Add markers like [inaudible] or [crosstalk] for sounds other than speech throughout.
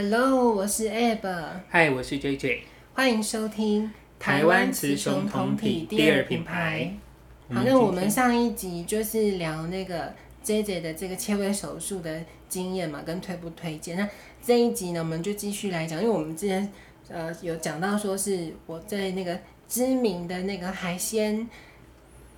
Hello，我是 Ab。Hi，我是 JJ。欢迎收听台湾雌雄同体第二品牌。好，那我们上一集就是聊那个 JJ 的这个切胃手术的经验嘛，跟推不推荐。那这一集呢，我们就继续来讲，因为我们之前呃有讲到说是我在那个知名的那个海鲜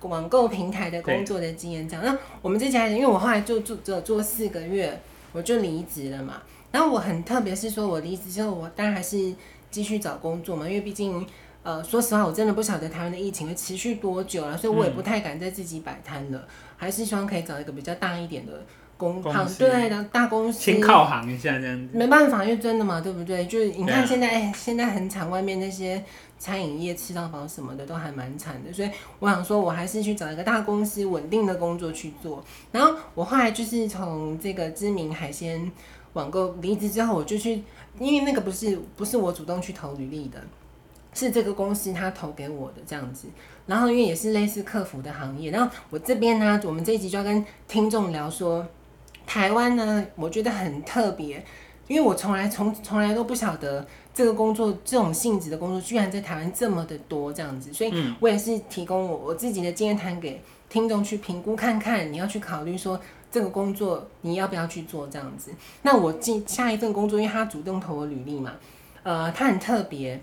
网购平台的工作的经验，这样。那我们这家人，因为我后来就做只有做四个月，我就离职了嘛。然后我很特别是说，我离职之后，我当然还是继续找工作嘛，因为毕竟，呃，说实话，我真的不晓得台湾的疫情会持续多久了，所以我也不太敢再自己摆摊了，嗯、还是希望可以找一个比较大一点的工行，对的大公司，先靠行一下这样子。没办法，因为真的嘛，对不对？就是你看现在，哎、啊，现在很惨，外面那些餐饮业、吃到饱什么的都还蛮惨的，所以我想说，我还是去找一个大公司稳定的工作去做。然后我后来就是从这个知名海鲜。网购离职之后，我就去，因为那个不是不是我主动去投履历的，是这个公司他投给我的这样子。然后因为也是类似客服的行业，然后我这边呢，我们这一集就要跟听众聊说，台湾呢，我觉得很特别，因为我从来从从来都不晓得这个工作这种性质的工作，居然在台湾这么的多这样子，所以我也是提供我我自己的经验谈给听众去评估看看，你要去考虑说。这个工作你要不要去做这样子？那我进下一份工作，因为他主动投我履历嘛，呃，他很特别，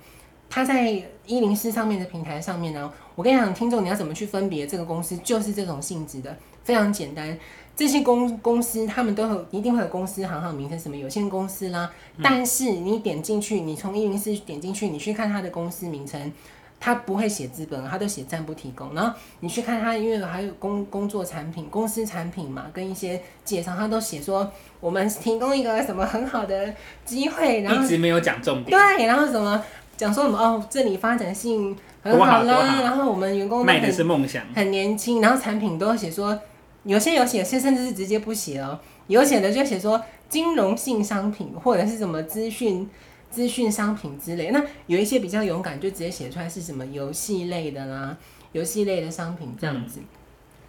他在一零四上面的平台上面呢。我跟你讲，听众你要怎么去分别这个公司，就是这种性质的，非常简单。这些公公司他们都有一定会有公司行号名称，什么有限公司啦。嗯、但是你点进去，你从一零四点进去，你去看他的公司名称。他不会写资本，他都写暂不提供。然后你去看他，因为还有工工作产品、公司产品嘛，跟一些介绍，他都写说我们提供一个什么很好的机会。然后一直没有讲重点。对，然后什么讲说什么哦，这里发展性很好啦。好然后我们员工卖的是梦想，很年轻。然后产品都写说，有些有写，甚至是直接不写哦。有写的就写说金融性商品或者是什么资讯。资讯商品之类，那有一些比较勇敢，就直接写出来是什么游戏类的啦，游戏类的商品这样子。嗯、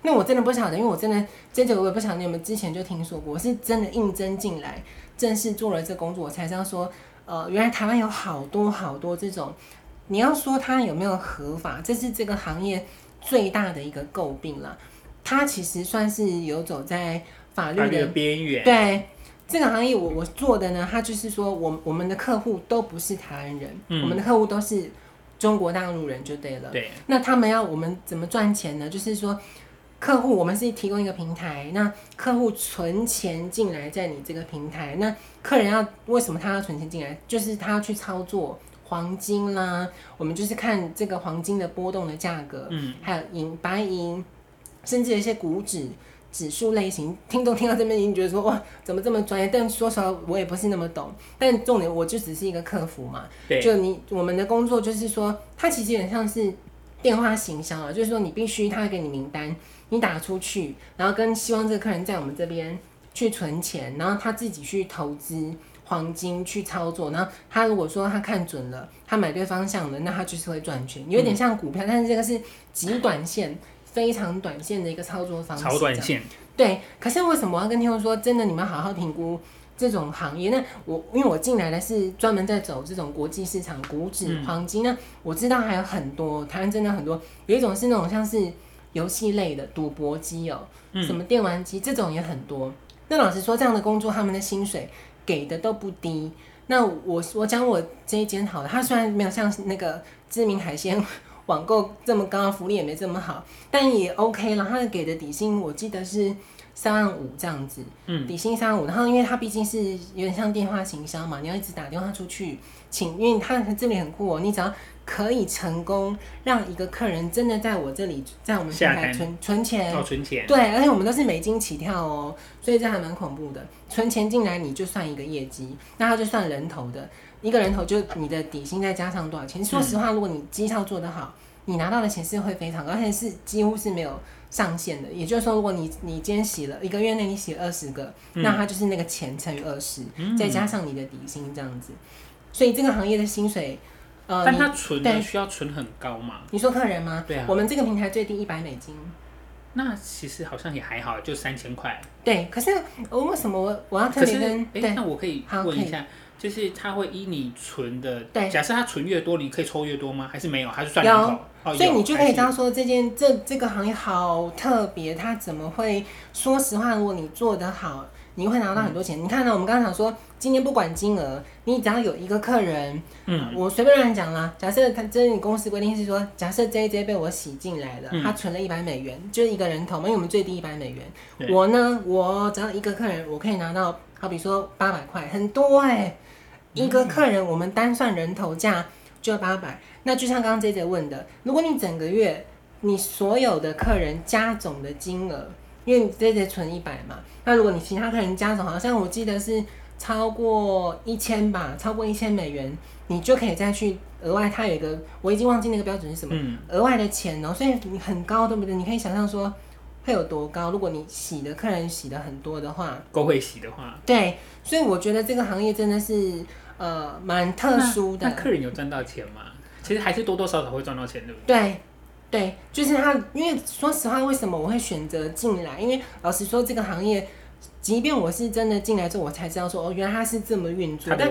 那我真的不晓得，因为我真的这个我也不晓得你们之前就听说过，我是真的应征进来，正式做了这工作，我才知道说，呃，原来台湾有好多好多这种，你要说它有没有合法，这是这个行业最大的一个诟病了。它其实算是游走在法律的边缘，对。这个行业我我做的呢，他就是说我我们的客户都不是台湾人，嗯、我们的客户都是中国大陆人就对了。对。那他们要我们怎么赚钱呢？就是说，客户我们是提供一个平台，那客户存钱进来在你这个平台，那客人要为什么他要存钱进来？就是他要去操作黄金啦，我们就是看这个黄金的波动的价格，嗯，还有银白银，甚至有一些股指。指数类型，听众听到这边已经觉得说哇，怎么这么专业？但说实话，我也不是那么懂。但重点，我就只是一个客服嘛。对。就你我们的工作就是说，它其实有点像是电话行销啊，就是说你必须他会给你名单，你打出去，然后跟希望这个客人在我们这边去存钱，然后他自己去投资黄金去操作，然后他如果说他看准了，他买对方向了，那他就是会赚钱，有点像股票，嗯、但是这个是极短线。非常短线的一个操作方式，超短线。对，可是为什么我要跟听众说，真的，你们好好评估这种行业？那我因为我进来的是专门在走这种国际市场，股指、黄金。那我知道还有很多，台湾真的很多。有一种是那种像是游戏类的赌博机哦，什么电玩机，这种也很多。那老实说，这样的工作他们的薪水给的都不低。那我我讲我这一间好了，它虽然没有像那个知名海鲜。网购这么高，福利也没这么好，但也 OK 了。他给的底薪我记得是三万五这样子，嗯，底薪三万五。然后因为他毕竟是有点像电话行销嘛，你要一直打电话出去请，因为他这里很酷哦，你只要可以成功让一个客人真的在我这里，在我们平台存存钱，哦，存钱，对，而且我们都是美金起跳哦，所以这还蛮恐怖的。存钱进来你就算一个业绩，那他就算人头的。一个人头就你的底薪再加上多少钱？说实话，如果你绩效做得好，你拿到的钱是会非常高，而且是几乎是没有上限的。也就是说，如果你你今天洗了一个月内你洗二十个，嗯、那它就是那个钱乘以二十，再加上你的底薪这样子。所以这个行业的薪水，呃，但他存的需要存很高嘛？你说客人吗？对啊。我们这个平台最低一百美金，那其实好像也还好，就三千块。对，可是我为什么我我要特别跟？哎，那我可以问一下。就是它会依你存的，对，假设它存越多，你可以抽越多吗？还是没有？还是算人口？哦、所以你就可以这样说，这件这这个行业好特别，它怎么会？说实话，如果你做得好，你会拿到很多钱。嗯、你看呢？我们刚刚讲说，今天不管金额，你只要有一个客人，嗯，我随便乱讲啦。假设他这是你公司规定是说，假设 JJ 被我洗进来了，嗯、他存了一百美元，就是一个人头嘛，因为我们最低一百美元。对我呢，我只要一个客人，我可以拿到，好比说八百块，很多哎、欸。一个客人，我们单算人头价就八百。那就像刚刚 JJ 问的，如果你整个月你所有的客人加总的金额，因为你 JJ 存一百嘛，那如果你其他客人加总，好像我记得是超过一千吧，超过一千美元，你就可以再去额外，它有一个我已经忘记那个标准是什么，额、嗯、外的钱哦、喔，所以你很高，对不对？你可以想象说会有多高？如果你洗的客人洗的很多的话，够会洗的话，对，所以我觉得这个行业真的是。呃，蛮特殊的。那，那客人有赚到钱吗？其实还是多多少少会赚到钱，对不对？对，对，就是他。因为说实话，为什么我会选择进来？因为老实说，这个行业，即便我是真的进来之后，我才知道说，哦，原来他是这么运作。但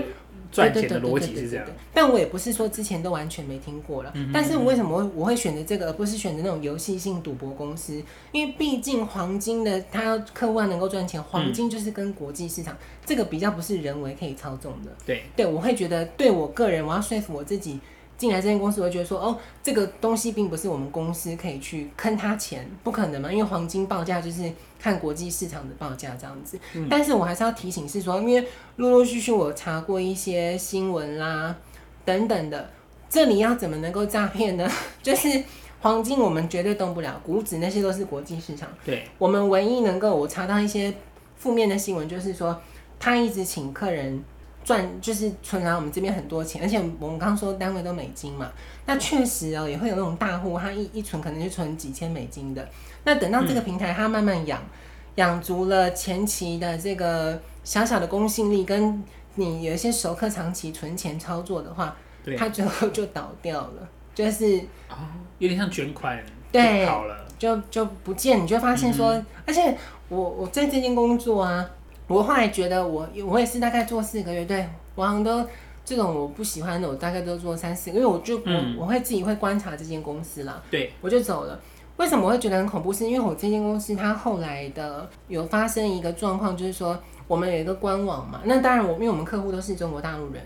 赚钱的逻辑是这样，但我也不是说之前都完全没听过了。嗯哼嗯哼，但是我为什么我会选择这个，而不是选择那种游戏性赌博公司？因为毕竟黄金的，它要客户能够赚钱，黄金就是跟国际市场、嗯、这个比较不是人为可以操纵的。对对，我会觉得对我个人，我要说服我自己。进来这间公司，我会觉得说，哦，这个东西并不是我们公司可以去坑他钱，不可能嘛，因为黄金报价就是看国际市场的报价这样子。嗯、但是我还是要提醒是说，因为陆陆续续我查过一些新闻啦等等的，这里要怎么能够诈骗呢？[laughs] 就是黄金我们绝对动不了，股指那些都是国际市场。对，我们唯一能够我查到一些负面的新闻，就是说他一直请客人。赚就是存来我们这边很多钱，而且我们刚刚说单位都美金嘛，那确实哦、喔、也会有那种大户，他一一存可能就存几千美金的。那等到这个平台他慢慢养，养、嗯、足了前期的这个小小的公信力，跟你有一些熟客长期存钱操作的话，对，他最后就倒掉了，就是哦，有点像卷款，对，好了，就就不见，你就发现说，嗯、而且我我在这间工作啊。我后来觉得我我也是大概做四个月，对，我好像都这种我不喜欢的，我大概都做三四个月，因为我就我、嗯、我会自己会观察这间公司啦，对，我就走了。为什么我会觉得很恐怖？是因为我这间公司它后来的有发生一个状况，就是说我们有一个官网嘛，那当然我因为我们客户都是中国大陆人，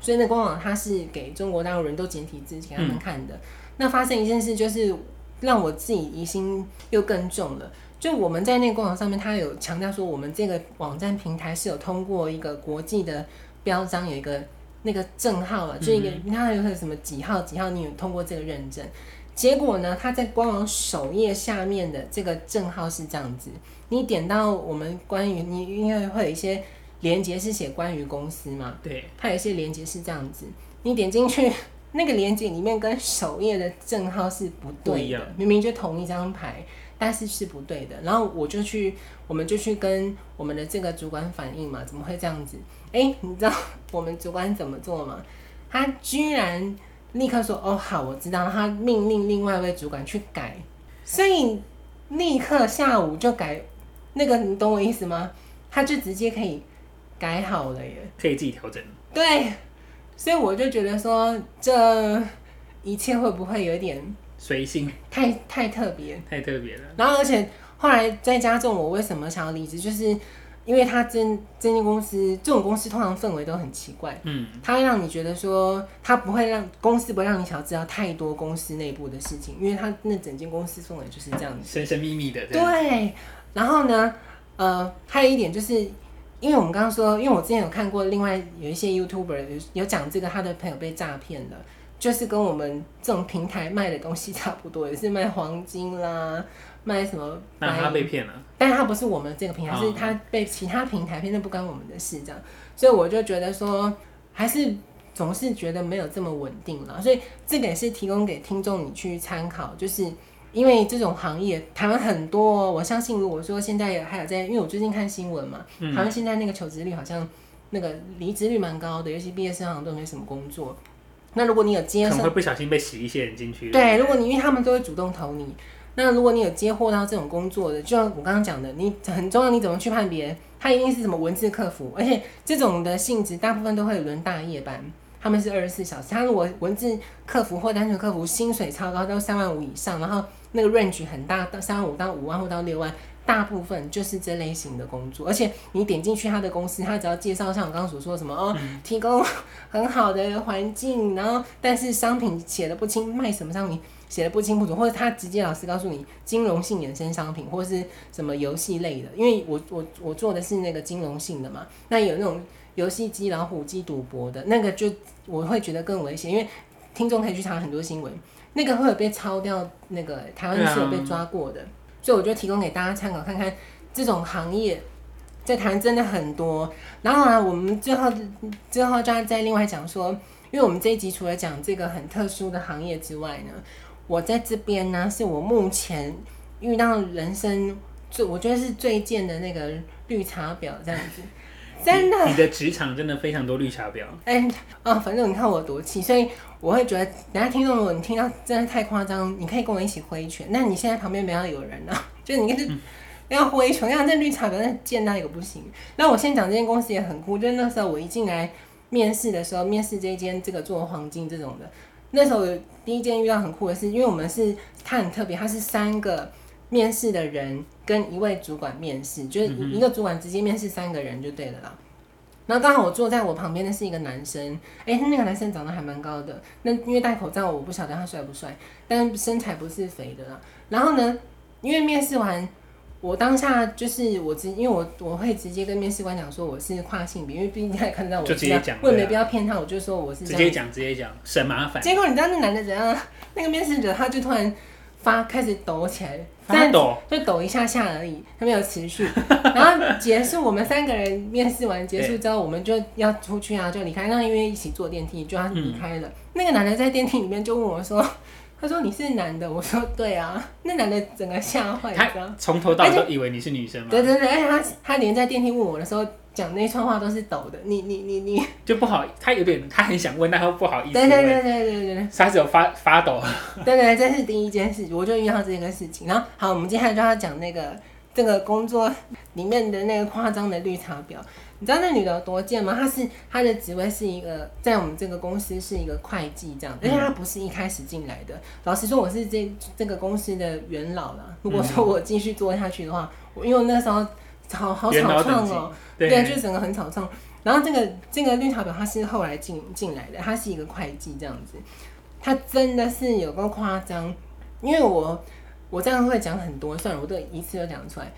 所以那官网它是给中国大陆人都简体字给他们看的。嗯、那发生一件事，就是让我自己疑心又更重了。就我们在那个官网上面，它有强调说，我们这个网站平台是有通过一个国际的标章，有一个那个证号啊，就一个你看有个什么几号几号，你有通过这个认证。结果呢，它在官网首页下面的这个证号是这样子，你点到我们关于你应该会有一些连接是写关于公司嘛？对，它有一些连接是这样子，你点进去那个连接里面跟首页的证号是不对的，明明就同一张牌。但是是不对的，然后我就去，我们就去跟我们的这个主管反映嘛，怎么会这样子？哎，你知道 [laughs] 我们主管怎么做吗？他居然立刻说：“哦，好，我知道。”他命令另外一位主管去改，所以立刻下午就改。那个你懂我意思吗？他就直接可以改好了耶，可以自己调整。对，所以我就觉得说，这一切会不会有点？随性，太太特别，太特别了。然后，而且后来再加重我为什么想要离职，就是因为他真这间公司，这种公司通常氛围都很奇怪。嗯，他会让你觉得说，他不会让公司不会让你想要知道太多公司内部的事情，因为他那整间公司氛围就是这样子，神神秘秘的。对。然后呢，呃，还有一点就是，因为我们刚刚说，因为我之前有看过，另外有一些 YouTuber 有有讲这个，他的朋友被诈骗了。就是跟我们这种平台卖的东西差不多，也是卖黄金啦，卖什么？那他被骗了，但是他不是我们这个平台，哦、是他被其他平台骗，那不关我们的事，这样。所以我就觉得说，还是总是觉得没有这么稳定了。所以这个也是提供给听众你去参考，就是因为这种行业台湾很多，我相信如果说现在还有在，因为我最近看新闻嘛，嗯、台湾现在那个求职率好像那个离职率蛮高的，尤其毕业生好像都没什么工作。那如果你有接，可能会不小心被洗一些人进去。对，如果你因为他们都会主动投你，那如果你有接获到这种工作的，就像我刚刚讲的，你很重要，你怎么去判别他一定是什么文字客服，而且这种的性质大部分都会轮大夜班，他们是二十四小时。他如果文字客服或单纯客服，薪水超高，都三万五以上，然后那个 range 很大，到三万五到五万或到六万，大部分就是这类型的工作。而且你点进去他的公司，他只要介绍像我刚刚所说的什么哦，提供很好的环境，然后但是商品写的不清，卖什么商品。写的不清不楚，或者他直接老师告诉你金融性衍生商品，或者是什么游戏类的，因为我我我做的是那个金融性的嘛，那有那种游戏机、老虎机赌博的那个，就我会觉得更危险，因为听众可以去查很多新闻，那个会有被抄掉，那个台湾是有被抓过的，所以我就提供给大家参考看看，这种行业在谈真的很多。然后呢，我们最后最后就要再另外讲说，因为我们这一集除了讲这个很特殊的行业之外呢。我在这边呢，是我目前遇到人生最我觉得是最贱的那个绿茶婊这样子，真的。你，的职场真的非常多绿茶婊。哎、欸，哦，反正你看我多气，所以我会觉得，等下听众如果你听到真的太夸张，你可以跟我一起挥拳。那你现在旁边不要有人啊，[laughs] 就是你是要挥拳，让这绿茶婊那贱到一个不行。那我先讲这间公司也很酷，就是那时候我一进来面试的时候，面试这一间这个做黄金这种的。那时候第一件遇到很酷的事，因为我们是他很特别，他是三个面试的人跟一位主管面试，就是一个主管直接面试三个人就对了啦。然后刚好我坐在我旁边的是一个男生，哎，那个男生长得还蛮高的，那因为戴口罩，我不晓得他帅不帅，但身材不是肥的啦。然后呢，因为面试完。我当下就是我直，因为我我会直接跟面试官讲说我是跨性别，因为毕竟他也看得到我，就直接讲，我也没必要骗他，我就说我是直接讲直接讲省麻烦。结果你知道那男的怎样？那个面试者他就突然发开始抖起来，发抖就抖一下下而已，他没有持续。[laughs] 然后结束，我们三个人面试完结束之后，我们就要出去啊，就离开。那因为一起坐电梯，就要离开了。嗯、那个男的在电梯里面就问我说。[laughs] 他说你是男的，我说对啊。[laughs] 那男的整个吓坏，他从头到尾都以为你是女生嘛。对对对，而且他他连在电梯问我的时候讲那串话都是抖的。你你你你 [laughs] 就不好，他有点他很想问，但他不好意思。对对对对对对，他只有发发抖。对对，这是第一件事，我就遇到这个事情。然后好，我们接下来就要讲那个这个工作里面的那个夸张的绿茶婊。你知道那女的有多贱吗？她是她的职位是一个在我们这个公司是一个会计这样，而且她不是一开始进来的。老实说，我是这这个公司的元老了。如果说我继续做下去的话，我因为我那时候好好草创哦，对，就整个很草创。然后这个这个绿茶婊，她是后来进进来的，她是一个会计这样子，她真的是有够夸张。因为我我这样会讲很多，算了，我都一次都讲出来。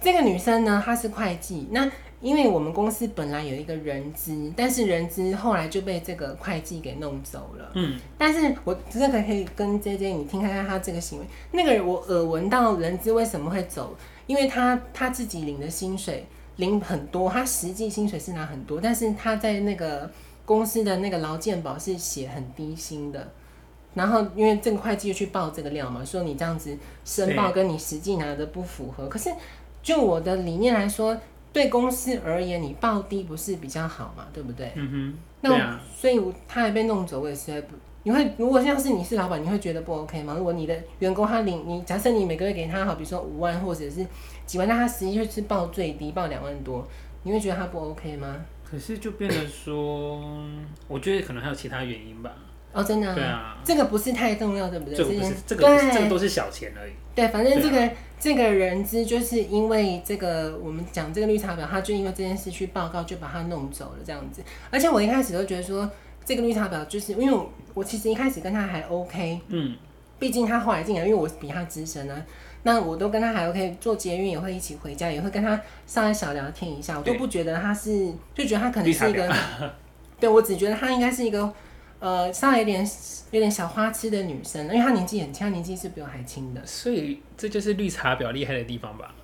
这个女生呢，她是会计，那。因为我们公司本来有一个人资，但是人资后来就被这个会计给弄走了。嗯，但是我这个可以跟 JJ 你听看看他这个行为。那个我耳闻到人资为什么会走，因为他他自己领的薪水领很多，他实际薪水是拿很多，但是他在那个公司的那个劳健保是写很低薪的。然后因为这个会计就去报这个料嘛，说你这样子申报跟你实际拿的不符合。可是就我的理念来说。对公司而言，你报低不是比较好嘛？对不对？嗯哼。那、啊、所以他还被弄走，我也实在不。你会如果像是你是老板，你会觉得不 OK 吗？如果你的员工他领你，假设你每个月给他好，比如说五万或者是几万，那他实际就是报最低，报两万多，你会觉得他不 OK 吗？可是就变得说，我觉得可能还有其他原因吧。哦，真的啊？对啊，这个不是太重要，对不对？这个不是，这个这个都是小钱而已。对，反正这个、啊、这个人资就是因为这个，我们讲这个绿茶婊，他就因为这件事去报告，就把他弄走了这样子。而且我一开始都觉得说，这个绿茶婊就是因为我，其实一开始跟他还 OK，嗯，毕竟他后来进来，因为我比他资深啊，那我都跟他还 OK，做捷运也会一起回家，也会跟他上来小聊天一下，我都不觉得他是，就觉得他可能是一个，[laughs] 对，我只觉得他应该是一个。呃，稍微有点有点小花痴的女生，因为她年纪很轻，她年纪是比我还轻的，所以这就是绿茶婊厉害的地方吧？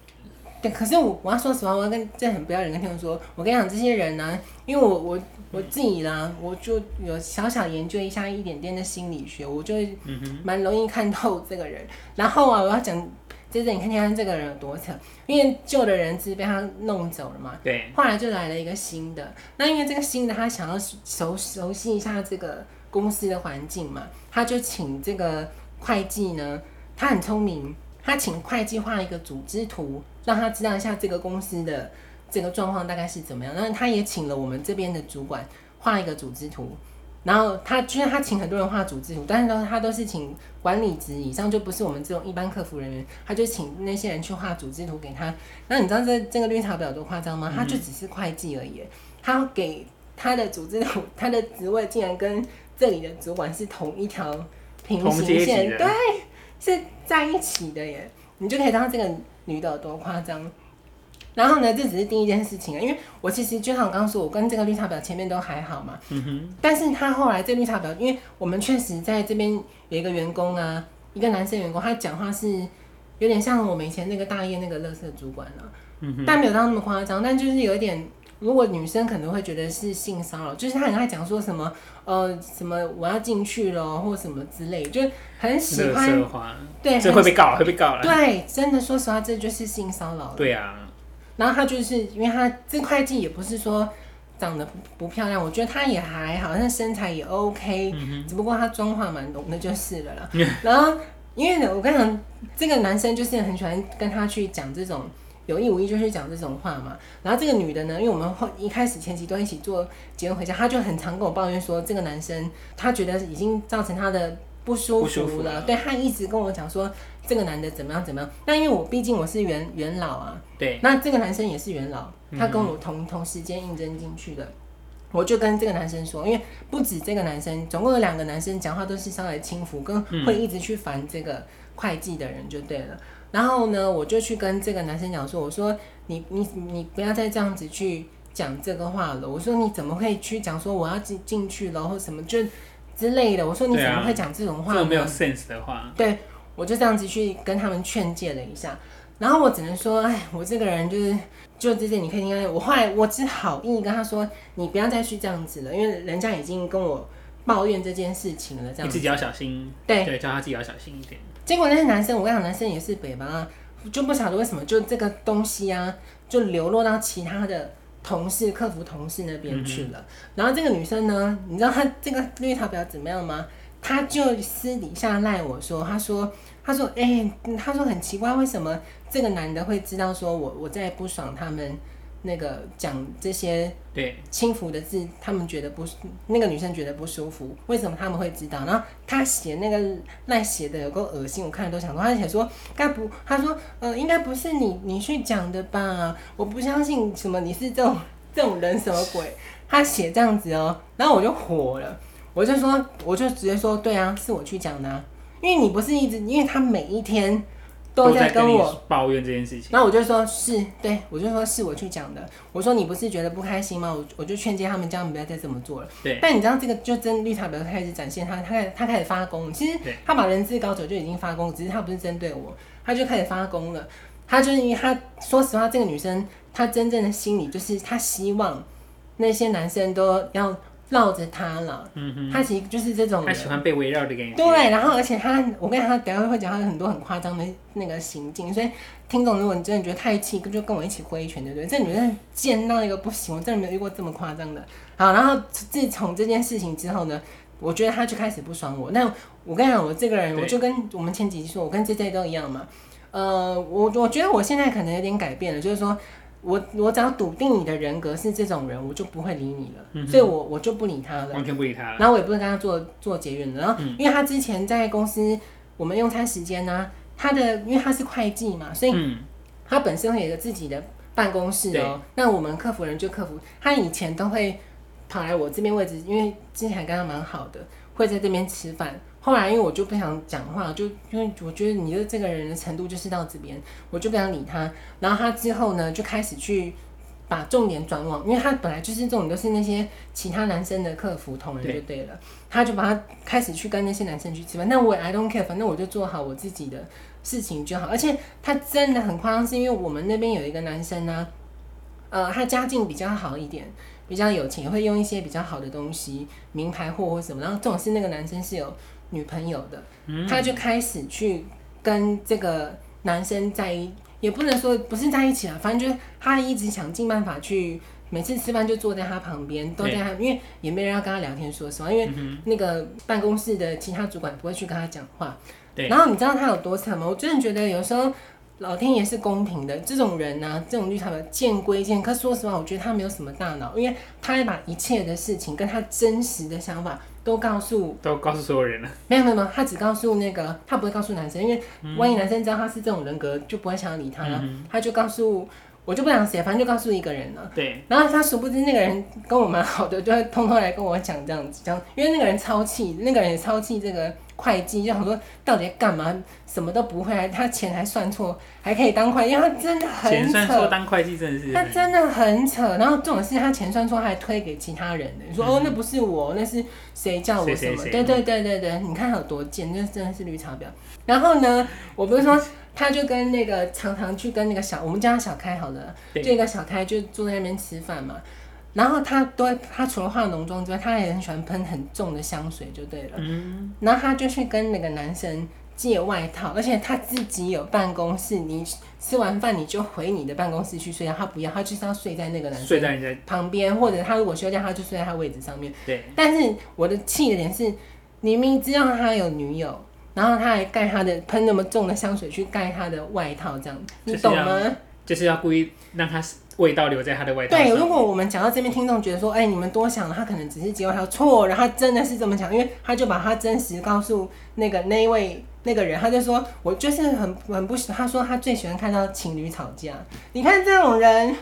对，可是我我要说实话，我要跟这很不要脸跟听众说，我跟你讲，这些人呢、啊，因为我我我自己啦，我就有小小研究一下一点点的心理学，我就蛮容易看透这个人。然后啊，我要讲。接着你看看这个人有多扯，因为旧的人资被他弄走了嘛，对，后来就来了一个新的。那因为这个新的他想要熟熟悉一下这个公司的环境嘛，他就请这个会计呢，他很聪明，他请会计画一个组织图，让他知道一下这个公司的这个状况大概是怎么样。然后他也请了我们这边的主管画一个组织图。然后他居然他请很多人画组织图，但是都他都是请管理职以上，就不是我们这种一般客服人员，他就请那些人去画组织图给他。那你知道这这个绿茶婊多夸张吗？他就只是会计而已，他给他的组织图，他的职位竟然跟这里的主管是同一条平行线，对，是在一起的耶。你就可以知道这个女的有多夸张。然后呢，这只是第一件事情啊，因为我其实就像我刚刚说，我跟这个绿茶婊前面都还好嘛。嗯哼。但是他后来这绿茶婊，因为我们确实在这边有一个员工啊，一个男生员工，他讲话是有点像我们以前那个大业那个乐色主管啊。嗯哼。但没有到那么夸张，但就是有一点，如果女生可能会觉得是性骚扰，就是他很爱讲说什么呃什么我要进去了或什么之类，就很喜欢。对。这会被告，会被告了。对，真的说实话，这就是性骚扰。对啊。然后他就是因为他这会计也不是说长得不漂亮，我觉得他也还好，那身材也 OK，嗯、只不过他妆化蛮浓的就是了啦。[laughs] 然后因为呢，我跟你讲，这个男生就是很喜欢跟他去讲这种有意无意就是讲这种话嘛。然后这个女的呢，因为我们后一开始前期都一起做结婚回家，她就很常跟我抱怨说，这个男生他觉得已经造成他的不舒服了。对，她一直跟我讲说。这个男的怎么样？怎么样？那因为我毕竟我是元元老啊，对。那这个男生也是元老，他跟我同、嗯、同时间应征进去的。我就跟这个男生说，因为不止这个男生，总共有两个男生讲话都是稍微轻浮，跟会一直去烦这个会计的人就对了。嗯、然后呢，我就去跟这个男生讲说，我说你你你不要再这样子去讲这个话了。我说你怎么会去讲说我要进进去了或什么就之类的？我说你怎么会讲这种话？这么没有 sense 的话。对。我就这样子去跟他们劝诫了一下，然后我只能说，哎，我这个人就是就这些，你可以听看。我后来我只好意跟他说，你不要再去这样子了，因为人家已经跟我抱怨这件事情了。这样子你自己要小心，对对，叫他自己要小心一点。结果那些男生，我跟你讲，男生也是北吧，就不晓得为什么就这个东西啊，就流落到其他的同事、客服同事那边去了。嗯、然后这个女生呢，你知道她这个绿茶婊怎么样吗？她就私底下赖我说，她说。她说：“哎、欸，他说很奇怪，为什么这个男的会知道说我我在不爽他们那个讲这些对轻浮的字，他们觉得不那个女生觉得不舒服，为什么他们会知道？然后他写那个赖写的有够恶心，我看了都想说，他写说该不，他说呃应该不是你你去讲的吧？我不相信什么你是这种这种人什么鬼？他写这样子哦，然后我就火了，我就说我就直接说对啊，是我去讲的、啊。”因为你不是一直，因为他每一天都在跟我抱怨这件事情，然后我就说是对，我就说是我去讲的。我说你不是觉得不开心吗？我我就劝诫他们，叫他们不要再这么做了。对。但你知道这个就真绿茶婊开始展现他，他开他开始发功。其实他把人质搞走就已经发功，只是他不是针对我，他就开始发功了。他就是因为他说实话，这个女生她真正的心理就是她希望那些男生都要。绕着他了，嗯哼，他其实就是这种，他喜欢被围绕的感觉。对，然后而且他，我跟你讲，他等下会讲他很多很夸张的那个行径，所以听众如果你真的觉得太气，就跟我一起挥拳，对不对？这女人贱到一个不行，我真的没有遇过这么夸张的。好，然后自从这件事情之后呢，我觉得他就开始不爽我。那我跟你讲，我这个人，我就跟我们前几集说，我跟 JJ 都一样嘛。呃，我我觉得我现在可能有点改变了，就是说。我我只要笃定你的人格是这种人，我就不会理你了，嗯、所以我我就不理他了，完全不理他了。然后我也不会跟他做做结缘的。然后，因为他之前在公司我们用餐时间呢、啊，他的因为他是会计嘛，所以他本身会有一个自己的办公室哦、喔。那我们客服人就客服，他以前都会跑来我这边位置，因为之前跟他蛮好的，会在这边吃饭。后来因为我就不想讲话，就因为我觉得你的这个人的程度就是到这边，我就不想理他。然后他之后呢，就开始去把重点转往，因为他本来就是这种都是那些其他男生的客服同仁就对了，对他就把他开始去跟那些男生去吃饭。那我也 I don't care，反正我就做好我自己的事情就好。而且他真的很夸张，是因为我们那边有一个男生呢、啊，呃，他家境比较好一点，比较有钱，会用一些比较好的东西，名牌货或什么。然后这种是那个男生是有。女朋友的，他就开始去跟这个男生在一，也不能说不是在一起啊，反正就是他一直想尽办法去，每次吃饭就坐在他旁边，都在他，因为也没人要跟他聊天，说实话，因为那个办公室的其他主管不会去跟他讲话。对。然后你知道他有多惨吗？我真的觉得有时候老天爷是公平的，这种人呢、啊，这种绿茶婊见归见，可说实话，我觉得他没有什么大脑，因为他会把一切的事情跟他真实的想法都告诉，都告诉所有人了。没有没有没有，他只告诉那个，他不会告诉男生，因为万一男生知道他是这种人格，就不会想要理他了。嗯、他就告诉，我就不想写，反正就告诉一个人了。对。然后他殊不知那个人跟我蛮好的，就会偷偷来跟我讲这样子，这样，因为那个人超气，那个人也超气这个。会计就很多，到底干嘛？什么都不会，他钱还算错，还可以当会计，因为他真的很扯。钱算错当会计真的是。他真的很扯，然后这种事他钱算错，还推给其他人的。你说、嗯、哦，那不是我，那是谁叫我什么？谁谁谁对对对对对，你看他有多贱，那真的是绿茶婊。然后呢，我不是说，他就跟那个常常去跟那个小，我们叫他小开好了，就一个小开就坐在那边吃饭嘛。然后他都，他除了化浓妆之外，他也很喜欢喷很重的香水，就对了。嗯。然后他就去跟那个男生借外套，而且他自己有办公室，你吃完饭你就回你的办公室去睡觉。他不要，他就是要睡在那个男生旁边，或者他如果休假，他就睡在他位置上面。对。但是我的气的点是，你明明知道他有女友，然后他还盖他的喷那么重的香水去盖他的外套，这样你懂吗？就是要故意让他味道留在他的外套上。对，如果我们讲到这边，听众觉得说，哎、欸，你们多想了，他可能只是结果他错，然后他真的是这么讲，因为他就把他真实告诉那个那一位那个人，他就说，我就是很很不喜欢，他说他最喜欢看到情侣吵架。你看这种人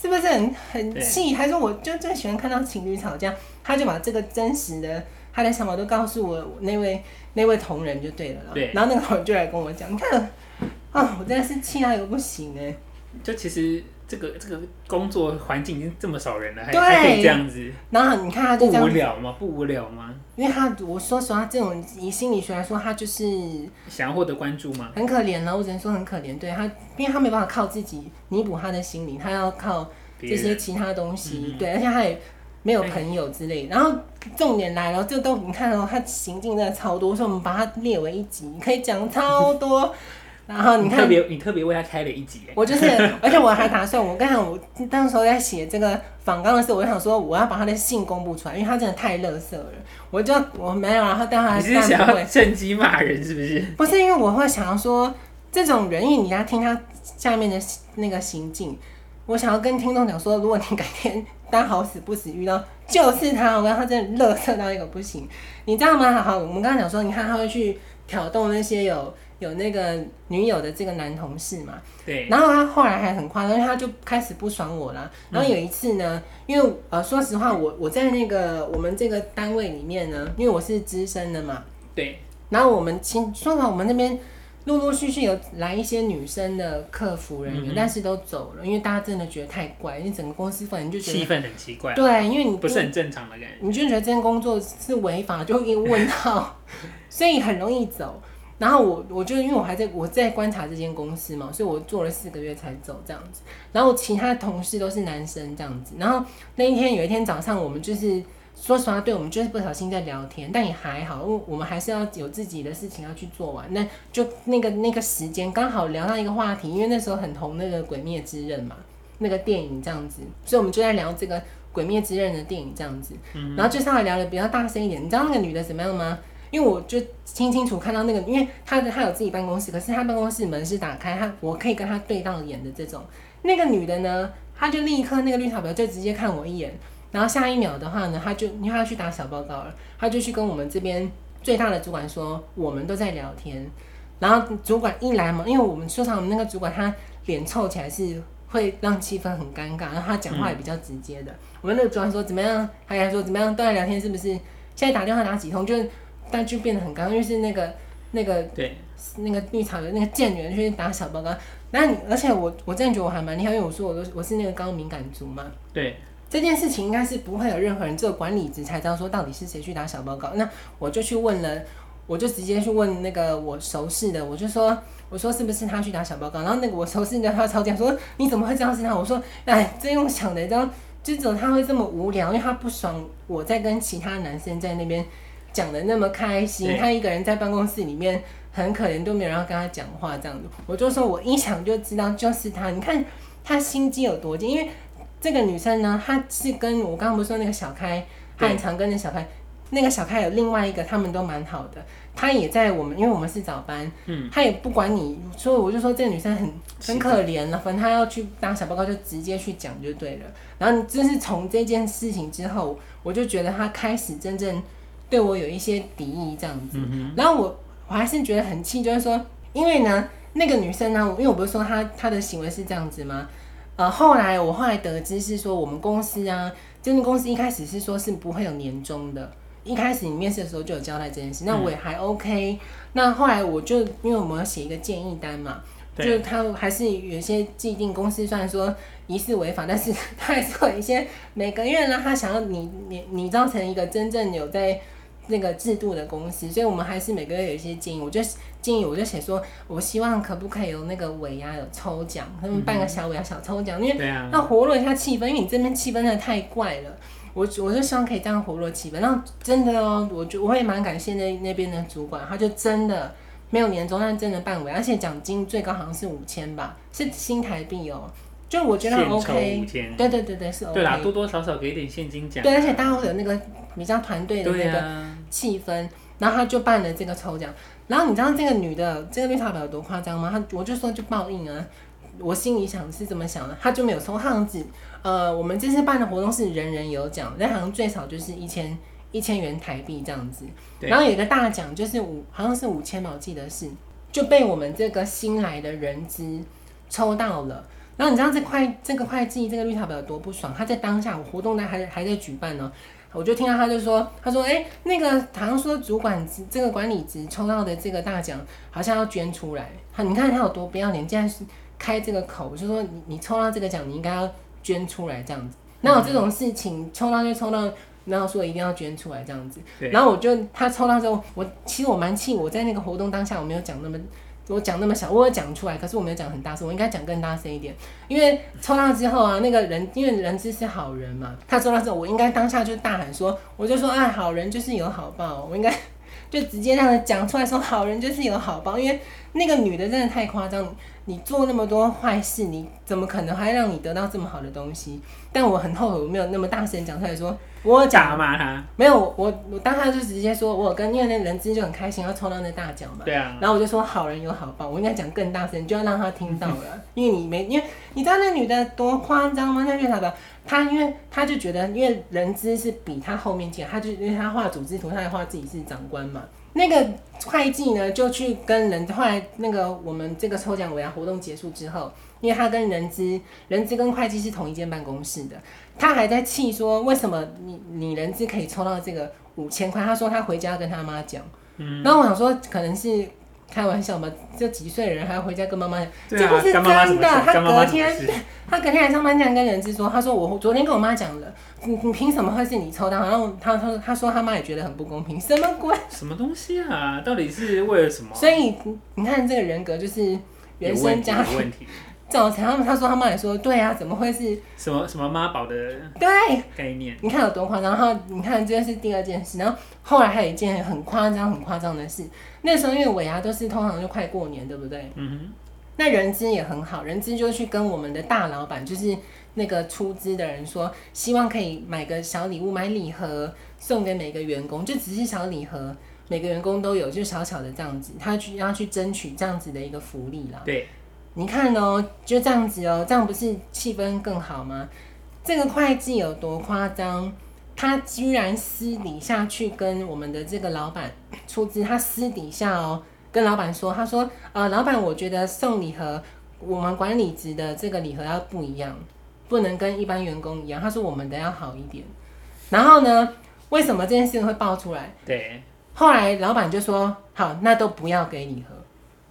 是不是很很气？他说我就最喜欢看到情侣吵架，他就把这个真实的他的想法都告诉我那位那位同仁就对了。对。然后那个同仁就来跟我讲，你看啊，我真的是气他有不行哎。就其实这个这个工作环境已经这么少人了，还还可以这样子。然后你看他就这样不无聊吗？不无聊吗？因为他我说实话，这种以心理学来说，他就是想要获得关注吗？很可怜了，我只能说很可怜。对他，因为他没办法靠自己弥补他的心灵，他要靠这些其他东西。嗯、对，而且他也没有朋友之类。然后重点来了，这都你看哦，他行径真的超多，所以我们把它列为一集，可以讲超多。然后你看，你特别你特别为他开了一集，我就是，而且我还打算，我刚才我当时候在写这个访纲的时候，我就想说我要把他的信公布出来，因为他真的太乐色了。我就我没有，然后但他还是想要趁机骂人，是不是？不是，因为我会想要说这种人，因为你要听他下面的那个行径，我想要跟听众讲说，如果你改天当好死不死遇到就是他，我跟他真的乐色到一个不行，你知道吗？好，好，我们刚才讲说，你看他会去挑动那些有。有那个女友的这个男同事嘛，对，然后他后来还很夸张，因为他就开始不爽我了。然后有一次呢，嗯、因为呃，说实话，我我在那个我们这个单位里面呢，因为我是资深的嘛，对。然后我们请说实话，我们那边陆陆续续有来一些女生的客服人员，嗯嗯，但是都走了，因为大家真的觉得太怪，因为整个公司反正就觉得气氛很奇怪。对，因为你不是很正常的感觉，你就觉得这件工作是违法，就一问到，[laughs] 所以很容易走。然后我我就因为我还在我在观察这间公司嘛，所以我做了四个月才走这样子。然后其他同事都是男生这样子。然后那一天有一天早上，我们就是说实话，对我们就是不小心在聊天，但也还好，因为我们还是要有自己的事情要去做完。那就那个那个时间刚好聊到一个话题，因为那时候很红那个《鬼灭之刃》嘛，那个电影这样子，所以我们就在聊这个《鬼灭之刃》的电影这样子。然后就上来聊的比较大声一点。你知道那个女的怎么样吗？因为我就清清楚看到那个，因为他的他有自己办公室，可是他办公室门是打开，他我可以跟他对到眼的这种。那个女的呢，她就立刻那个绿茶婊就直接看我一眼，然后下一秒的话呢，她就因为她要去打小报告了，她就去跟我们这边最大的主管说，我们都在聊天。然后主管一来嘛，因为我们说实话，我们那个主管他脸臭起来是会让气氛很尴尬，然后他讲话也比较直接的。我们那个主管说怎么样，他还说怎么样都在聊天是不是？现在打电话打几通就。但就变得很尴尬，因为是那个那个对那个绿茶的那个贱女人去打小报告。那你而且我我真的觉得我还蛮厉害，因为我说我都我是那个高敏感族嘛。对这件事情应该是不会有任何人，只有管理职才知道说到底是谁去打小报告。那我就去问了，我就直接去问那个我熟识的，我就说我说是不是他去打小报告？然后那个我熟识的他超讲说你怎么会知道是他？我说哎，真用想的，然后就只有他会这么无聊，因为他不爽我在跟其他男生在那边。讲的那么开心，他一个人在办公室里面很可怜，都没有人要跟他讲话这样子。我就说，我一想就知道就是他。你看他心机有多精，因为这个女生呢，她是跟我刚刚不是说那个小开，她很常跟那小开，那个小开有另外一个，他们都蛮好的。他也在我们，因为我们是早班，嗯，他也不管你，所以我就说这个女生很很可怜了。反正她要去当小报告，就直接去讲就对了。然后就是从这件事情之后，我就觉得她开始真正对我有一些敌意这样子。嗯、然后我我还是觉得很气，就是说，因为呢，那个女生呢，因为我不是说她她的行为是这样子吗？呃，后来我后来得知是说，我们公司啊，这间公司一开始是说是不会有年终的。一开始你面试的时候就有交代这件事，那我也还 OK、嗯。那后来我就因为我们要写一个建议单嘛，就是他还是有一些既定公司，虽然说疑似违法，[laughs] 但是他还是有一些每个月呢，他想要你你你造成一个真正有在那个制度的公司，所以我们还是每个月有一些建议。我就建议我就写说，我希望可不可以有那个尾牙有抽奖，他们办个小尾牙小抽奖，因为要活络一下气氛，因为你这边气氛真的太怪了。我我就希望可以这样活络气氛，然后真的哦，我就我也蛮感谢那那边的主管，他就真的没有年终，但真的办尾，而且奖金最高好像是五千吧，是新台币哦，就我觉得很 OK，对对对对是 OK，对啦，多多少少给一点现金奖，对，而且大家会有那个比较团队的那个气氛，啊，然后他就办了这个抽奖，然后你知道这个女的这个绿茶婊有多夸张吗？她我就说就报应啊。我心里想是这么想的，她就没有抽，他好像只呃，我们这次办的活动是人人有奖，但好像最少就是一千一千元台币这样子。然后有一个大奖就是五，好像是五千吧，我记得是，就被我们这个新来的人资抽到了。然后你知道这会这个会计这个绿茶婊有多不爽？他在当下我活动呢还还在举办呢，我就听到他就说，他说哎、欸，那个好像说主管职这个管理职抽到的这个大奖好像要捐出来。他你看他有多不要脸，竟然是。开这个口，就说你你抽到这个奖，你应该要捐出来这样子。那有这种事情，抽到就抽到，然后说一定要捐出来这样子。然后我就他抽到之后，我其实我蛮气，我在那个活动当下我没有讲那么，我讲那么小，我有讲出来，可是我没有讲很大声，我应该讲更大声一点。因为抽到之后啊，那个人因为人资是好人嘛，他抽到之后，我应该当下就大喊说，我就说啊，好人就是有好报，我应该 [laughs] 就直接让他讲出来说，好人就是有好报，因为那个女的真的太夸张。你做那么多坏事，你怎么可能还让你得到这么好的东西？但我很后悔，我没有那么大声讲出来说，我讲骂他，没有，我我当他就直接说，我跟因为那人资就很开心要抽到那大奖嘛，对啊，然后我就说好人有好报，我应该讲更大声，就要让他听到了，[laughs] 因为你没，因为你知道那女的多夸张吗？那绿茶婊，她因为她就觉得，因为人资是比她后面进来，她就因为她画组织图，她还画自己是长官嘛。那个会计呢，就去跟人，后来那个我们这个抽奖尾牙活动结束之后，因为他跟人资，人资跟会计是同一间办公室的，他还在气说，为什么你你人资可以抽到这个五千块？他说他回家跟他妈讲，嗯，然后我想说可能是。开玩笑嘛，这几岁的人还要回家跟妈妈讲，这不是真的。[laughs] 他隔天，他隔天来上班，这样跟人资说，他说我昨天跟我妈讲了，你你凭什么会是你抽到？然后他他他说他妈也觉得很不公平，什么鬼？什么东西啊？到底是为了什么？所以你看这个人格就是原生家庭问题。造成他们他说他妈也说对啊，怎么会是什么什么妈宝的对概念？你看有多夸张？然后你看这是第二件事，然后后来还有一件很夸张很夸张的事。那时候因为尾牙都是通常就快过年，对不对？嗯哼。那人资也很好，人资就去跟我们的大老板，就是那个出资的人说，希望可以买个小礼物，买礼盒送给每个员工，就只是小礼盒，每个员工都有，就小小的这样子，他去要去争取这样子的一个福利啦。对。你看哦，就这样子哦，这样不是气氛更好吗？这个会计有多夸张？他居然私底下去跟我们的这个老板出资，他私底下哦跟老板说，他说呃，老板，我觉得送礼盒，我们管理职的这个礼盒要不一样，不能跟一般员工一样。他说我们的要好一点。然后呢，为什么这件事情会爆出来？对。后来老板就说好，那都不要给礼盒。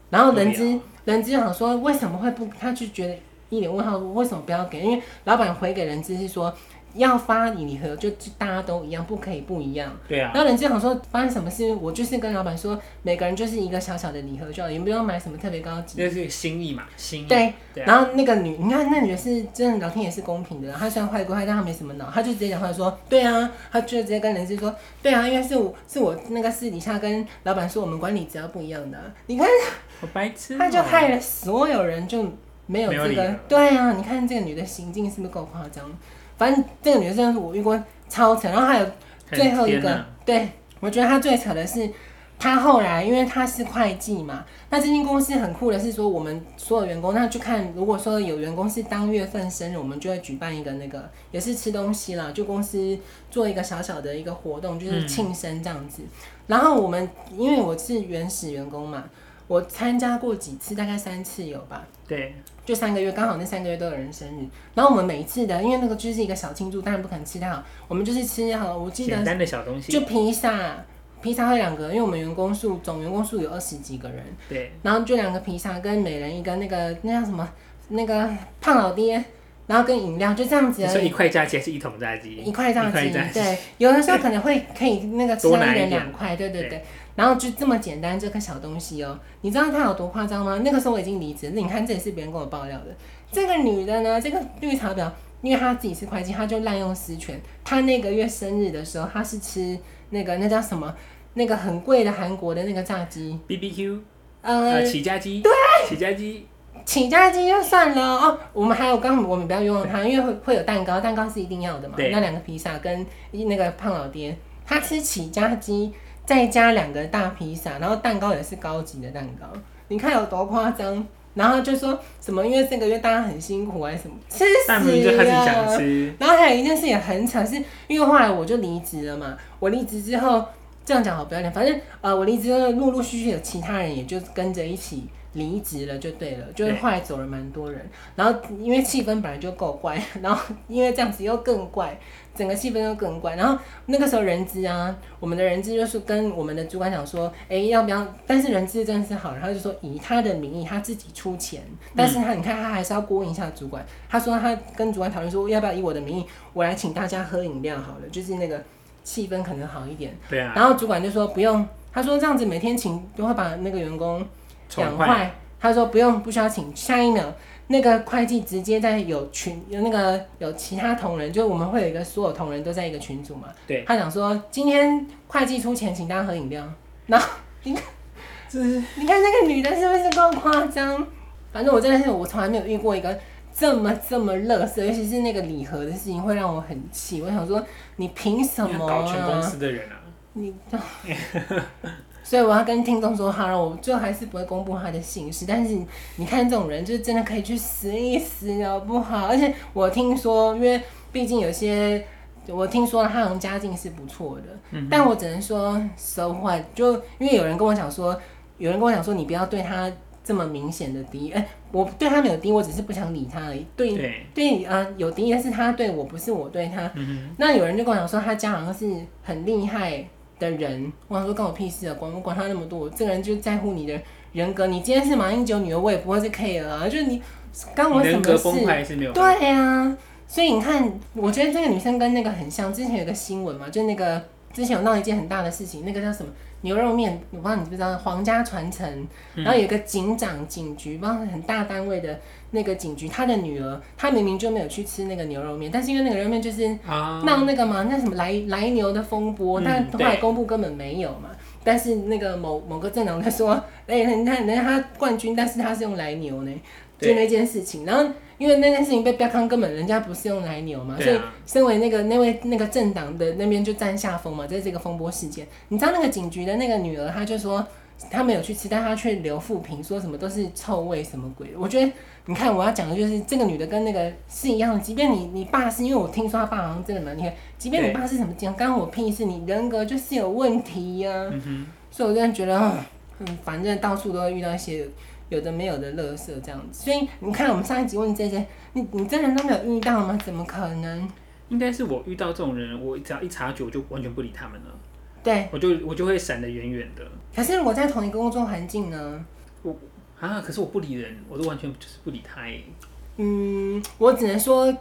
然后人资。人资想说为什么会不？他就觉得一脸问号，为什么不要给？因为老板回给人资是说要发礼盒，就大家都一样，不可以不一样。对啊。然后人资想说发生什么事？我就是跟老板说，每个人就是一个小小的礼盒就好，也不用买什么特别高级。那是心意嘛，心意。对。对啊、然后那个女，你看那女的是真的聊天也是公平的，她虽然坏过，但她没什么脑，她就直接讲话说，对啊，她就直接跟人事说，对啊，因为是我是我那个私底下跟老板说，我们管理只要不一样的，你看。我白痴，她就害了所有人，就没有这个。对啊，你看这个女的行径是不是够夸张？反正这个女的真的是我遇过超扯。然后还有最后一个，对，我觉得她最扯的是，她后来因为她是会计嘛，那这间公司很酷的是说，我们所有员工，那就看如果说有员工是当月份生日，我们就会举办一个那个也是吃东西啦，就公司做一个小小的一个活动，就是庆生这样子。嗯、然后我们因为我是原始员工嘛，我参加过几次，大概三次有吧？对，就三个月，刚好那三个月都有人生日。然后我们每一次的，因为那个就是一个小庆祝，当然不可能吃太好，我们就是吃好，我记得简单的小东西，就披萨。披萨会两个，因为我们员工数总员工数有二十几个人，对，然后就两个披萨跟每人一个那个那叫什么那个胖老爹，然后跟饮料就这样子。所以一块炸鸡还是一桶炸鸡？一块炸鸡，对，有的时候 [laughs] 可能会可以那个吃一人两块，对对对，对，然后就这么简单这个小东西哦，你知道他有多夸张吗？那个时候我已经离职，那你看这也是别人跟我爆料的，这个女的呢，这个绿茶婊，因为她自己是会计，她就滥用私权，她那个月生日的时候，她是吃那个那叫什么？那个很贵的韩国的那个炸鸡，B B Q，呃，起家鸡，对，起家鸡，起家鸡就算了哦。我们还有刚，我们不要冤枉他，因为会会有蛋糕，蛋糕是一定要的嘛。那两个披萨跟那个胖老爹，他吃起家鸡，再加两个大披萨，然后蛋糕也是高级的蛋糕，你看有多夸张？然后就说什么，因为这个月大家很辛苦还是什么，吃死了。然后还有一件事也很惨，是因为后来我就离职了嘛，我离职之后。这样讲好不要脸，反正呃，我离职后，陆陆续续有其他人也就跟着一起离职了，就对了，就是后来走了蛮多人。然后因为气氛本来就够怪，[laughs] 然后因为这样子又更怪，整个气氛又更怪。然后那个时候人资啊，我们的人资就是跟我们的主管讲说，哎，要不要？但是人资真的是好，然后就说以他的名义他自己出钱，但是他你看他还是要过问一下主管，他说他跟主管讨论说，要不要以我的名义我来请大家喝饮料好了，就是那个。气氛可能好一点，对啊。然后主管就说不用，他说这样子每天请都会把那个员工养坏。他说不用，不需要请。下一秒，那个会计直接在有群有那个有其他同仁，就我们会有一个所有同仁都在一个群组嘛。对。他想说今天会计出钱请大家喝饮料，然后你看，[laughs] 你看那个女的是不是够夸张？反正我真的是我从来没有遇过一个。这么这么乐色，尤其是那个礼盒的事情，会让我很气。我想说，你凭什么啊？搞全公司的人啊！你 [laughs] [laughs] 所以我要跟听众说，好了，我最后还是不会公布他的姓氏。但是你看这种人，就是真的可以去死一死，好不好？而且我听说，因为毕竟有些，我听说他好像家境是不错的，嗯、但我只能说，so what？就因为有人跟我讲说，有人跟我讲说，你不要对他。这么明显的敌意，哎、欸，我对他没有敌意，我只是不想理他而已。对对，对啊，有敌意的是他对我，不是我对他。嗯、那有人就跟我讲说，他家好像是很厉害的人。我想说，关我屁事啊，管我管他那么多。这个人就在乎你的人格。你今天是马英九女儿，我也不会是 care 啊。就是你干我什么事？对啊，所以你看，我觉得这个女生跟那个很像。之前有个新闻嘛，就那个之前有闹一件很大的事情，那个叫什么？牛肉面，我不知道你知不知道，皇家传承，然后有一个警长警局，不知道很大单位的那个警局，他的女儿，他明明就没有去吃那个牛肉面，但是因为那个牛肉面就是闹那个嘛，那什么来来牛的风波，但后来公布根本没有嘛，但是那个某某个政党他说，哎、欸，你看人家他冠军，但是他是用来牛呢，就那件事情，然后。因为那件事情被标康，根本人家不是用来牛嘛，啊、所以身为那个那位那个政党的那边就占下风嘛，在这个风波事件，你知道那个警局的那个女儿，她就说她没有去吃，但她却留富评，说什么都是臭味什么鬼。我觉得你看我要讲的就是这个女的跟那个是一样的，即便你你爸是因为我听说他爸好像真的蛮厉害，即便你爸是什么讲，刚刚我屁事，你人格就是有问题呀、啊嗯。所以我真的觉得，嗯，反正到处都会遇到一些。有的没有的乐色这样子，所以你看我们上一集问这些，你你真的都没有遇到吗？怎么可能？应该是我遇到这种人，我只要一察觉，我就完全不理他们了。对，我就我就会闪得远远的。可是我在同一个工作环境呢，我啊，可是我不理人，我都完全就是不理他。嗯，我只能说，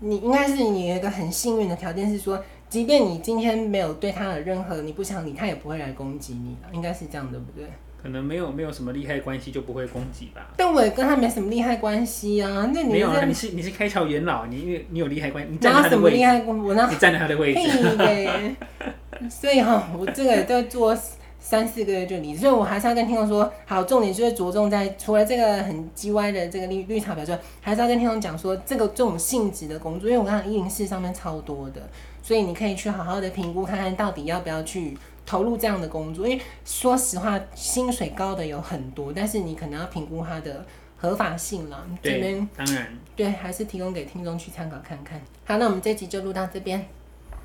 你应该是你有一个很幸运的条件是说，即便你今天没有对他的任何你不想理，他也不会来攻击你，应该是这样，对不对？可能没有没有什么利害关系，就不会攻击吧。但我也跟他没什么利害关系啊。那你没有啊？你是你是开桥元老，你因为你有利害关系，你站他的位置。我那你站在他的位置。[laughs] 所以哈，我这个都做三四个月就离，所以我还是要跟听众说，好，重点就是着重在除了这个很叽歪的这个绿绿茶婊之外，还是要跟听众讲说，这个这种性质的工作，因为我刚刚一零四上面超多的，所以你可以去好好的评估看看到底要不要去。投入这样的工作？因为说实话，薪水高的有很多，但是你可能要评估它的合法性了。对，这边当然，对，还是提供给听众去参考看看。好，那我们这集就录到这边，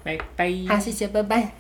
拜拜。好，谢谢，拜拜。